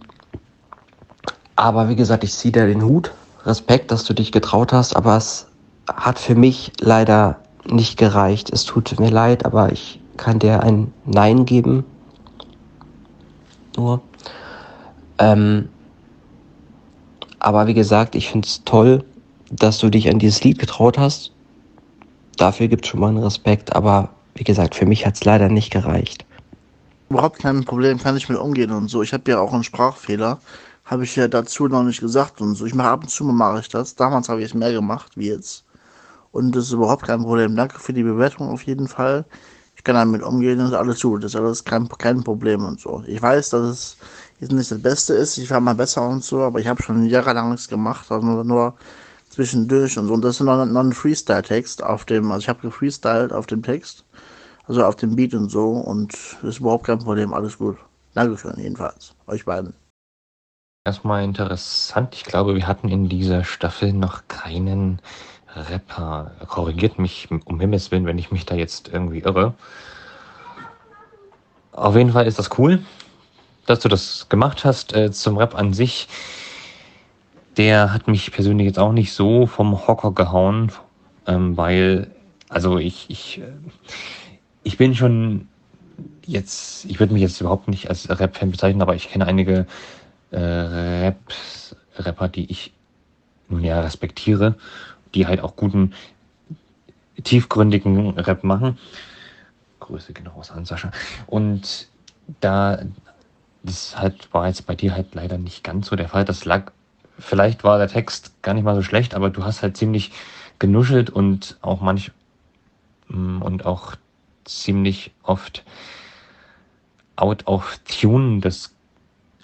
aber wie gesagt, ich ziehe da den Hut. Respekt, dass du dich getraut hast, aber es hat für mich leider nicht gereicht. Es tut mir leid, aber ich kann dir ein Nein geben nur. Ähm, aber wie gesagt, ich finde es toll, dass du dich an dieses Lied getraut hast. Dafür gibt es schon mal einen Respekt, aber wie gesagt, für mich hat es leider nicht gereicht. Überhaupt kein Problem, kann ich mit umgehen und so. Ich habe ja auch einen Sprachfehler, habe ich ja dazu noch nicht gesagt und so. Ich mache ab und zu mal mache ich das. Damals habe ich es mehr gemacht wie jetzt. Und das ist überhaupt kein Problem. Danke für die Bewertung auf jeden Fall kann damit umgehen, ist alles gut, das ist alles kein, kein Problem und so. Ich weiß, dass es jetzt nicht das Beste ist, ich war mal besser und so, aber ich habe schon jahrelang nichts gemacht, also nur, nur zwischendurch und so. Und das ist noch, noch ein Freestyle-Text auf dem, also ich habe gefreestylt auf dem Text, also auf dem Beat und so und das ist überhaupt kein Problem, alles gut. Dankeschön jedenfalls, euch beiden. Erstmal interessant, ich glaube, wir hatten in dieser Staffel noch keinen Rapper. Korrigiert mich um Himmels Willen, wenn ich mich da jetzt irgendwie irre. Auf jeden Fall ist das cool, dass du das gemacht hast. Äh, zum Rap an sich, der hat mich persönlich jetzt auch nicht so vom Hocker gehauen, ähm, weil, also ich, ich, äh, ich bin schon jetzt, ich würde mich jetzt überhaupt nicht als Rap-Fan bezeichnen, aber ich kenne einige äh, Raps, Rapper, die ich nun ja respektiere die halt auch guten, tiefgründigen Rap machen. Grüße genau raus an Sascha. Und da, das halt, war jetzt bei dir halt leider nicht ganz so der Fall. Das lag, vielleicht war der Text gar nicht mal so schlecht, aber du hast halt ziemlich genuschelt und auch manch, mm, und auch ziemlich oft out of tune, das,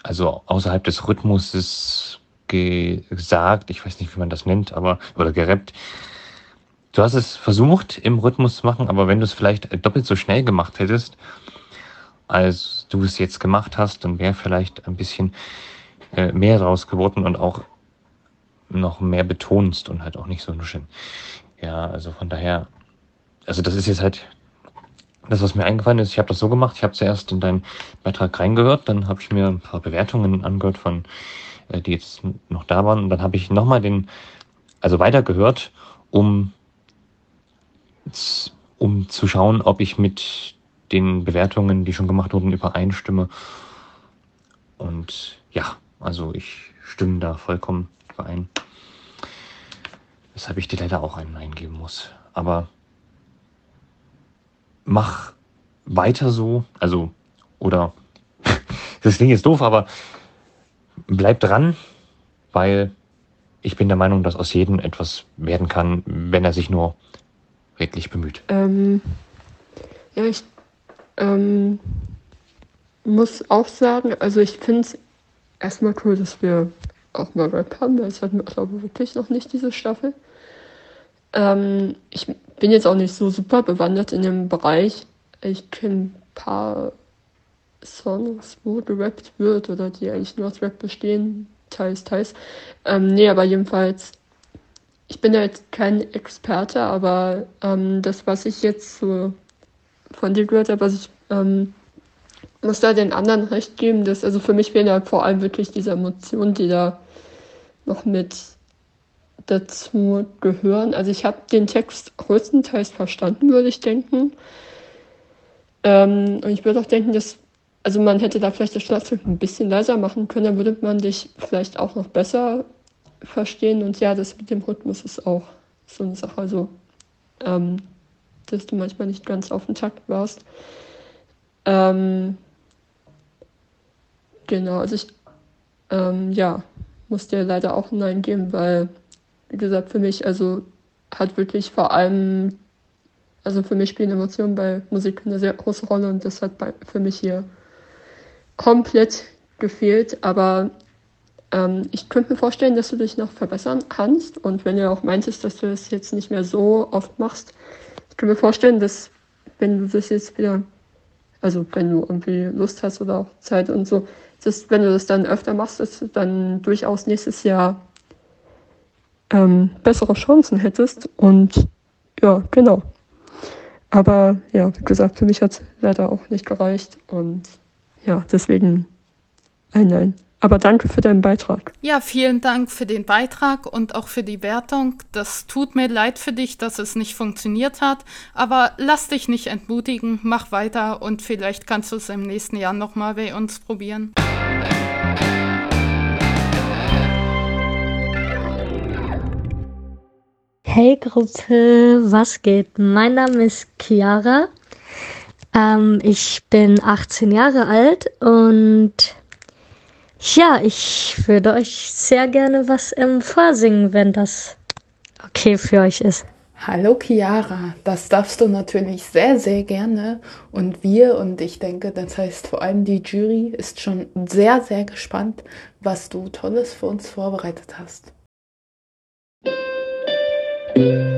also außerhalb des Rhythmuses gesagt, ich weiß nicht, wie man das nennt, aber, oder gerappt. Du hast es versucht, im Rhythmus zu machen, aber wenn du es vielleicht doppelt so schnell gemacht hättest, als du es jetzt gemacht hast, dann wäre vielleicht ein bisschen äh, mehr draus geworden und auch noch mehr betonst und halt auch nicht so nuscheln. Ja, also von daher, also das ist jetzt halt das, was mir eingefallen ist. Ich habe das so gemacht, ich habe zuerst in deinen Beitrag reingehört, dann habe ich mir ein paar Bewertungen angehört von äh, die jetzt noch da waren. Und dann habe ich nochmal den, also weitergehört, um, um zu schauen, ob ich mit den Bewertungen, die schon gemacht wurden, übereinstimme. Und ja, also ich stimme da vollkommen überein. Weshalb ich dir leider auch einen eingeben muss. Aber mach weiter so, also, oder, das klingt jetzt doof, aber bleib dran, weil ich bin der Meinung, dass aus jedem etwas werden kann, wenn er sich nur redlich bemüht. Ähm, ja, ich ähm, muss auch sagen, also ich finde es erstmal cool, dass wir auch mal Rap haben, weil es hatten glaube ich, wirklich noch nicht diese Staffel. Ähm, ich bin jetzt auch nicht so super bewandert in dem Bereich. Ich kenne ein paar Songs, wo gerappt wird oder die eigentlich nur aus Rap bestehen, teils, teils. Ähm, nee, aber jedenfalls, ich bin ja jetzt kein Experte, aber ähm, das, was ich jetzt so von dir gehört habe, was ich ähm, muss da den anderen recht geben, dass also für mich fehlen ja vor allem wirklich diese Emotionen, die da noch mit dazu gehören. Also ich habe den Text größtenteils verstanden, würde ich denken. Ähm, und ich würde auch denken, dass also man hätte da vielleicht das Schlagzeug ein bisschen leiser machen können, dann würde man dich vielleicht auch noch besser verstehen. Und ja, das mit dem Rhythmus ist auch so eine Sache. Also, ähm, dass du manchmal nicht ganz auf den Takt warst. Ähm, genau, also ich, ähm, ja, muss dir leider auch ein Nein geben, weil, wie gesagt, für mich, also hat wirklich vor allem, also für mich spielen Emotionen bei Musik eine sehr große Rolle und das hat bei, für mich hier komplett gefehlt, aber ähm, ich könnte mir vorstellen, dass du dich noch verbessern kannst. Und wenn du auch meintest, dass du das jetzt nicht mehr so oft machst, ich könnte mir vorstellen, dass wenn du das jetzt wieder, also wenn du irgendwie Lust hast oder auch Zeit und so, dass wenn du das dann öfter machst, dass du dann durchaus nächstes Jahr ähm, bessere Chancen hättest und ja, genau. Aber ja, wie gesagt, für mich hat es leider auch nicht gereicht und ja, deswegen ein Nein. Aber danke für deinen Beitrag. Ja, vielen Dank für den Beitrag und auch für die Wertung. Das tut mir leid für dich, dass es nicht funktioniert hat, aber lass dich nicht entmutigen, mach weiter und vielleicht kannst du es im nächsten Jahr nochmal bei uns probieren. Hey Gruppe, was geht? Mein Name ist Chiara. Ähm, ich bin 18 Jahre alt und ja, ich würde euch sehr gerne was ähm, vorsingen, wenn das okay für euch ist. Hallo Chiara, das darfst du natürlich sehr, sehr gerne. Und wir, und ich denke, das heißt vor allem die Jury, ist schon sehr, sehr gespannt, was du Tolles für uns vorbereitet hast. Thank you.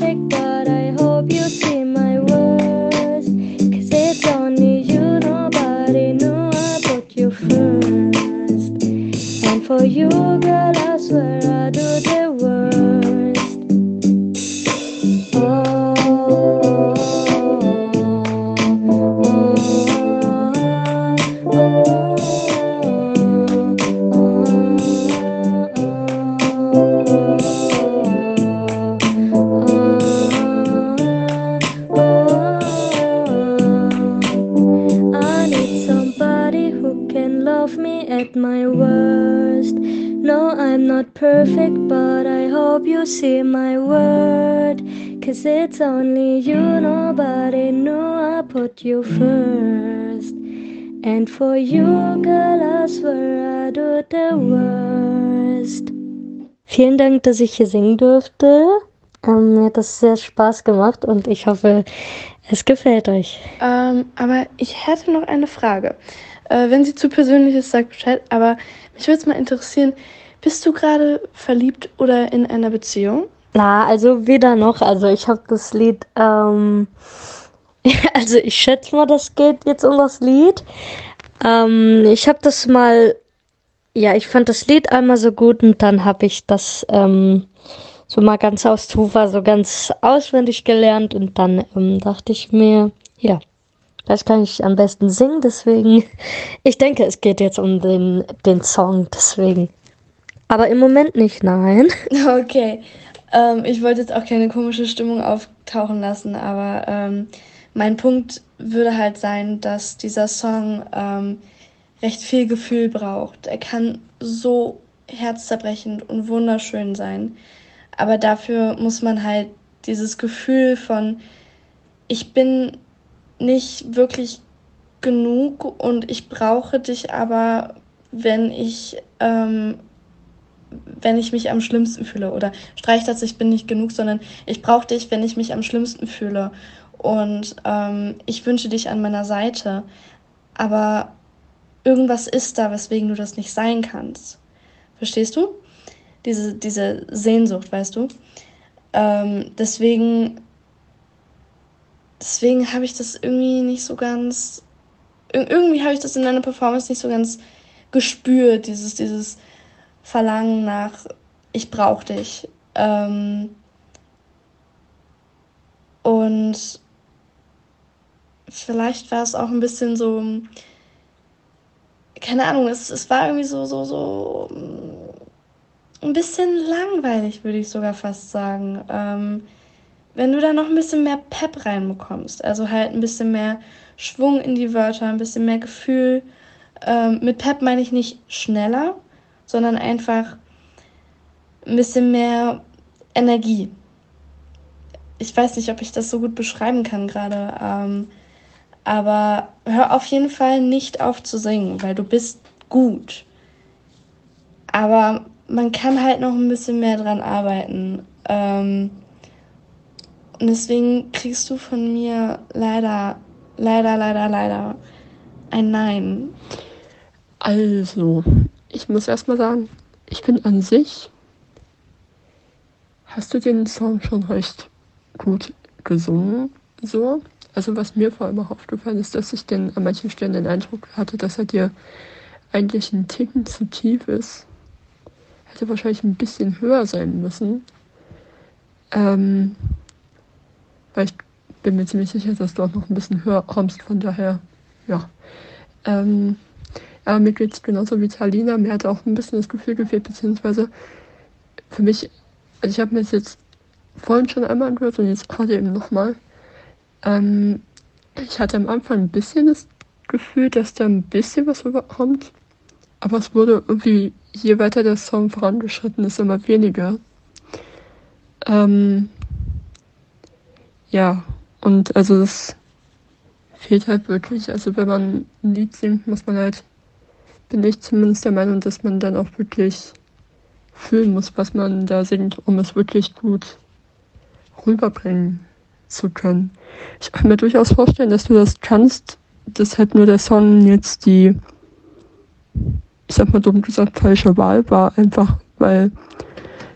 perfect Dank, dass ich hier singen durfte. Ähm, mir hat das sehr Spaß gemacht und ich hoffe, es gefällt euch. Ähm, aber ich hätte noch eine Frage. Äh, wenn sie zu persönlich ist, sagt Bescheid. Aber mich würde es mal interessieren, bist du gerade verliebt oder in einer Beziehung? Na, also weder noch. Also ich habe das Lied, ähm, also ich schätze mal, das geht jetzt um das Lied. Ähm, ich habe das mal, ja, ich fand das Lied einmal so gut und dann habe ich das ähm, so mal ganz aus Tufa so ganz auswendig gelernt und dann ähm, dachte ich mir, ja, das kann ich am besten singen, deswegen, ich denke, es geht jetzt um den, den Song, deswegen. Aber im Moment nicht, nein. Okay. Ähm, ich wollte jetzt auch keine komische Stimmung auftauchen lassen, aber ähm, mein Punkt würde halt sein, dass dieser Song ähm, recht viel Gefühl braucht. Er kann so herzzerbrechend und wunderschön sein, aber dafür muss man halt dieses Gefühl von, ich bin nicht wirklich genug und ich brauche dich aber, wenn ich ähm, wenn ich mich am schlimmsten fühle. Oder streich das, ich bin nicht genug, sondern ich brauche dich, wenn ich mich am schlimmsten fühle. Und ähm, ich wünsche dich an meiner Seite. Aber irgendwas ist da, weswegen du das nicht sein kannst. Verstehst du? Diese, diese Sehnsucht, weißt du? Ähm, deswegen deswegen habe ich das irgendwie nicht so ganz. Irgendwie habe ich das in deiner Performance nicht so ganz gespürt, dieses, dieses Verlangen nach, ich brauche dich. Ähm, und vielleicht war es auch ein bisschen so, keine Ahnung, es, es war irgendwie so, so, so mm, ein bisschen langweilig, würde ich sogar fast sagen. Ähm, wenn du da noch ein bisschen mehr Pep reinbekommst, also halt ein bisschen mehr Schwung in die Wörter, ein bisschen mehr Gefühl. Ähm, mit Pep meine ich nicht schneller, sondern einfach ein bisschen mehr Energie. Ich weiß nicht, ob ich das so gut beschreiben kann gerade, ähm, aber hör auf jeden Fall nicht auf zu singen, weil du bist gut. Aber man kann halt noch ein bisschen mehr dran arbeiten. Ähm, und deswegen kriegst du von mir leider, leider, leider, leider ein Nein. Also, ich muss erstmal sagen, ich bin an sich. Hast du den Song schon recht gut gesungen? So. Also, was mir vor allem auch aufgefallen ist, dass ich den an manchen Stellen den Eindruck hatte, dass er dir eigentlich ein Ticken zu tief ist. Hätte wahrscheinlich ein bisschen höher sein müssen. Ähm, weil ich bin mir ziemlich sicher, dass du auch noch ein bisschen höher kommst, von daher, ja. Ähm, aber mir geht es genauso wie Talina. Mir hat auch ein bisschen das Gefühl gefehlt, beziehungsweise für mich, also ich habe mir das jetzt vorhin schon einmal angehört und jetzt gerade eben nochmal. Ähm, ich hatte am Anfang ein bisschen das Gefühl, dass da ein bisschen was rüberkommt, aber es wurde irgendwie, je weiter der Song vorangeschritten ist, immer weniger. Ähm, ja, und also es fehlt halt wirklich, also wenn man ein Lied singt, muss man halt bin ich zumindest der Meinung, dass man dann auch wirklich fühlen muss, was man da singt, um es wirklich gut rüberbringen zu können. Ich kann mir durchaus vorstellen, dass du das kannst, dass halt nur der Song jetzt die, ich sag mal dumm gesagt, falsche Wahl war, einfach weil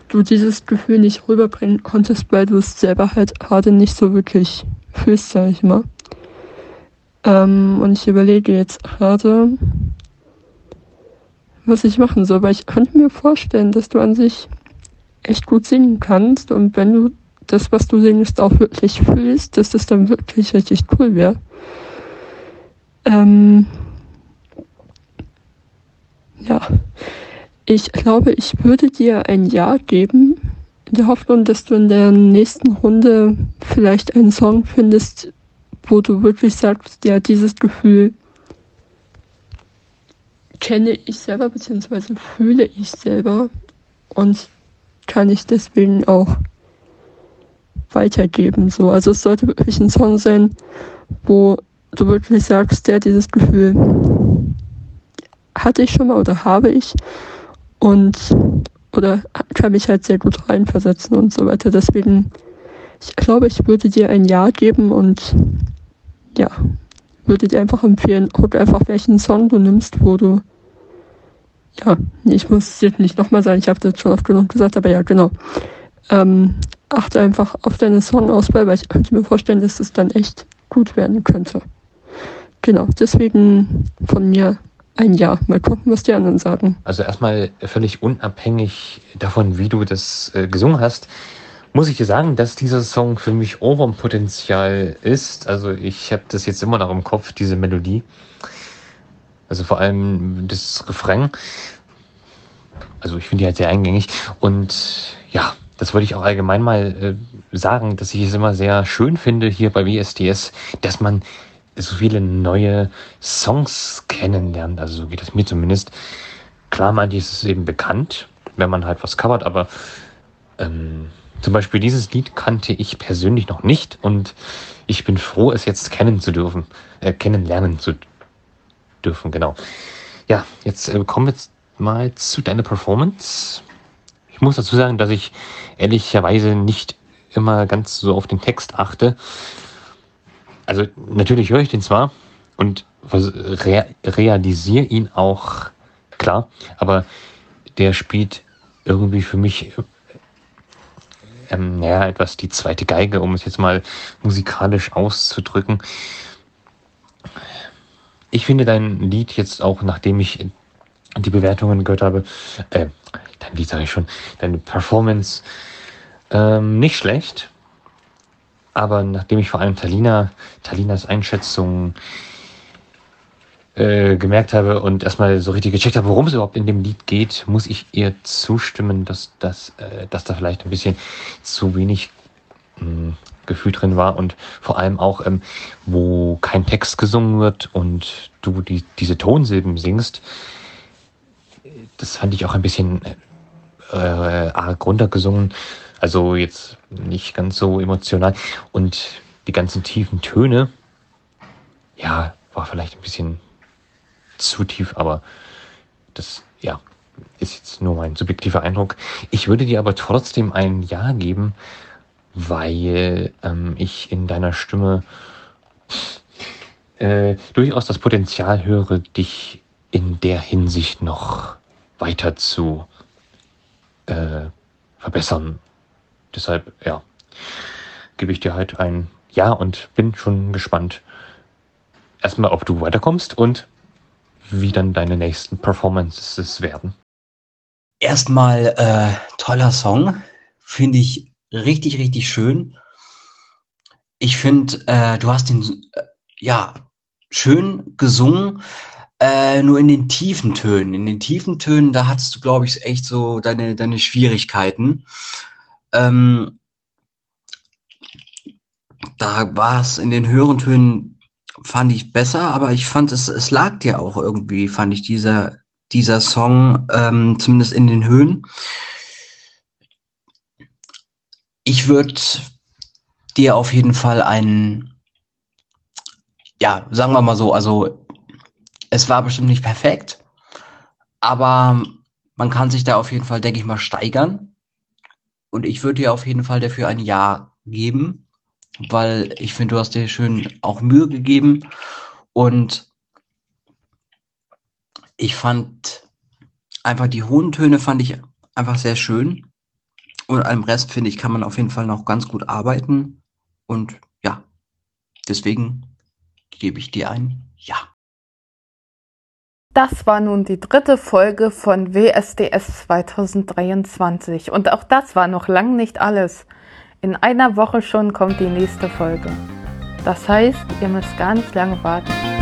du dieses Gefühl nicht rüberbringen konntest, weil du es selber halt gerade nicht so wirklich fühlst, sag ich mal. Ähm, und ich überlege jetzt gerade, was ich machen soll, weil ich könnte mir vorstellen, dass du an sich echt gut singen kannst und wenn du das, was du singst, auch wirklich fühlst, dass das dann wirklich richtig cool wäre. Ähm, ja, ich glaube, ich würde dir ein Ja geben, in der Hoffnung, dass du in der nächsten Runde vielleicht einen Song findest, wo du wirklich sagst, ja, dieses Gefühl kenne ich selber, beziehungsweise fühle ich selber und kann ich deswegen auch weitergeben. So. Also es sollte wirklich ein Song sein, wo du wirklich sagst, ja, dieses Gefühl hatte ich schon mal oder habe ich und oder kann mich halt sehr gut reinversetzen und so weiter. Deswegen, ich glaube, ich würde dir ein Ja geben und ja, würde dir einfach empfehlen, guck einfach, welchen Song du nimmst, wo du ja, ich muss es jetzt nicht nochmal sagen, ich habe das schon oft genug gesagt, aber ja, genau. Ähm, achte einfach auf deine Songauswahl, weil ich könnte mir vorstellen, dass es dann echt gut werden könnte. Genau, deswegen von mir ein Ja. Mal gucken, was die anderen sagen. Also erstmal völlig unabhängig davon, wie du das äh, gesungen hast, muss ich dir sagen, dass dieser Song für mich Ohrwurmpotenzial ist. Also ich habe das jetzt immer noch im Kopf, diese Melodie. Also vor allem das Refrain. Also ich finde die halt sehr eingängig. Und ja, das wollte ich auch allgemein mal äh, sagen, dass ich es immer sehr schön finde hier bei WSDS, dass man so viele neue Songs kennenlernt. Also so geht es mir zumindest. Klar, manche ist es eben bekannt, wenn man halt was covert, aber ähm, zum Beispiel dieses Lied kannte ich persönlich noch nicht und ich bin froh, es jetzt kennen zu dürfen, äh, kennenlernen zu dürfen, genau. Ja, jetzt äh, kommen wir mal zu deiner Performance. Ich muss dazu sagen, dass ich ehrlicherweise nicht immer ganz so auf den Text achte. Also natürlich höre ich den zwar und re realisiere ihn auch klar, aber der spielt irgendwie für mich ähm, ja, etwas die zweite Geige, um es jetzt mal musikalisch auszudrücken. Ich finde dein Lied jetzt auch, nachdem ich die Bewertungen gehört habe, äh, Lied sage ich schon, deine Performance ähm, nicht schlecht. Aber nachdem ich vor allem Talina, Talinas Einschätzung äh, gemerkt habe und erstmal so richtig gecheckt habe, worum es überhaupt in dem Lied geht, muss ich ihr zustimmen, dass, dass, äh, dass da vielleicht ein bisschen zu wenig mh, hm, Gefühl drin war und vor allem auch, ähm, wo kein Text gesungen wird und du die, diese Tonsilben singst, das fand ich auch ein bisschen äh, arg runtergesungen. Also jetzt nicht ganz so emotional. Und die ganzen tiefen Töne, ja, war vielleicht ein bisschen zu tief, aber das, ja, ist jetzt nur mein subjektiver Eindruck. Ich würde dir aber trotzdem ein Ja geben, weil ähm, ich in deiner Stimme äh, durchaus das Potenzial höre, dich in der Hinsicht noch weiter zu äh, verbessern. Deshalb, ja, gebe ich dir halt ein Ja und bin schon gespannt. Erstmal, ob du weiterkommst und wie dann deine nächsten Performances werden. Erstmal äh, toller Song, finde ich richtig, richtig schön. Ich finde, äh, du hast den äh, ja schön gesungen, äh, nur in den tiefen Tönen. In den tiefen Tönen, da hattest du, glaube ich, echt so deine, deine Schwierigkeiten. Ähm, da war es in den höheren Tönen, fand ich besser, aber ich fand, es, es lag dir auch irgendwie, fand ich, dieser, dieser Song, ähm, zumindest in den Höhen. Ich würde dir auf jeden Fall einen, ja, sagen wir mal so, also es war bestimmt nicht perfekt, aber man kann sich da auf jeden Fall, denke ich mal, steigern. Und ich würde dir auf jeden Fall dafür ein Ja geben, weil ich finde, du hast dir schön auch Mühe gegeben. Und ich fand einfach die hohen Töne fand ich einfach sehr schön. Und am Rest finde ich, kann man auf jeden Fall noch ganz gut arbeiten. Und ja, deswegen gebe ich dir ein. Das war nun die dritte Folge von WSDS 2023 und auch das war noch lang nicht alles. In einer Woche schon kommt die nächste Folge. Das heißt, ihr müsst gar nicht lange warten.